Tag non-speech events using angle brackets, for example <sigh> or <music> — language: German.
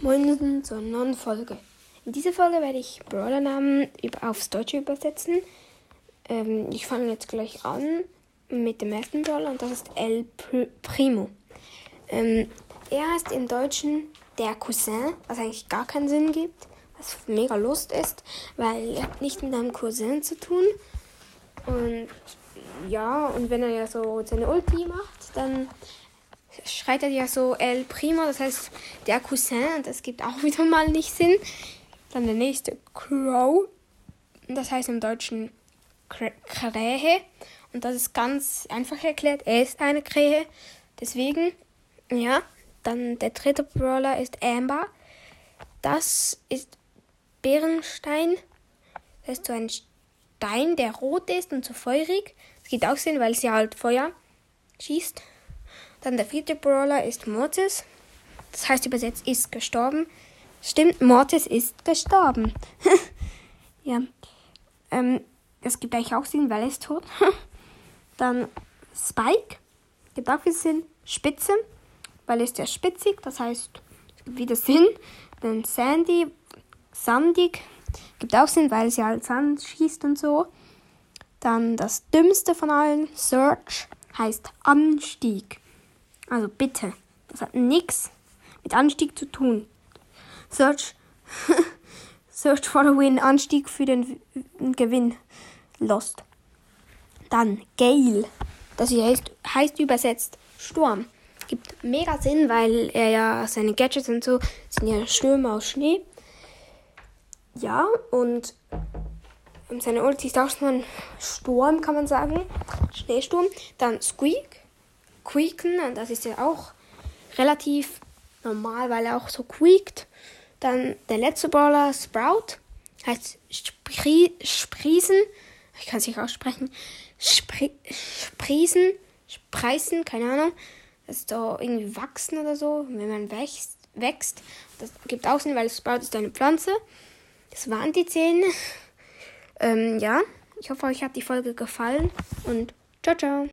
Moin zur neuen Folge. In dieser Folge werde ich Brawler-Namen aufs Deutsche übersetzen. Ähm, ich fange jetzt gleich an mit dem ersten Brawler und das ist El Primo. Ähm, er heißt im Deutschen der Cousin, was eigentlich gar keinen Sinn gibt, was mega Lust ist, weil er hat nicht mit einem Cousin zu tun. Und ja, und wenn er ja so seine Ulti macht, dann schreit er ja so El Primo, das heißt der Cousin, und das gibt auch <laughs> wieder mal nicht Sinn. Dann der nächste Crow, das heißt im Deutschen Krähe. Und das ist ganz einfach erklärt, er ist eine Krähe. Deswegen, ja. Dann der dritte Brawler ist Amber. Das ist Bärenstein. Das ist so ein Stein, der rot ist und so feurig. Das geht auch Sinn, weil sie halt Feuer schießt. Dann der vierte Brawler ist Mortis. Das heißt übersetzt ist gestorben. Stimmt, Mortis ist gestorben. <laughs> ja. Ähm, das gibt eigentlich auch Sinn, weil er ist tot. <laughs> Dann Spike. Gibt auch viel Sinn. Spitze. Weil er ist ja spitzig. Das heißt, es gibt wieder Sinn. Dann Sandy. Sandig. Gibt auch Sinn, weil sie halt Sand schießt und so. Dann das dümmste von allen, Search, heißt Anstieg. Also bitte. Das hat nichts mit Anstieg zu tun. Search, <laughs> Search for the Win, Anstieg für den Gewinn. Lost. Dann Gale. Das hier heißt, heißt übersetzt Sturm. Gibt mega Sinn, weil er ja seine Gadgets und so sind ja Stürme aus Schnee. Ja, und seine Ulti ist auch so ein Sturm, kann man sagen. Schneesturm. Dann Squeak quieken. Und das ist ja auch relativ normal, weil er auch so quiekt. Dann der letzte Brawler, Sprout, heißt Spri Sprießen. Ich kann es nicht aussprechen. Spri Sprießen, Spreisen, keine Ahnung. Das ist so irgendwie wachsen oder so, wenn man wächst. wächst. Das gibt auch Sinn, weil Sprout ist eine Pflanze. Das waren die Zähne. <laughs> Ähm, ja, ich hoffe, euch hat die Folge gefallen und ciao, ciao.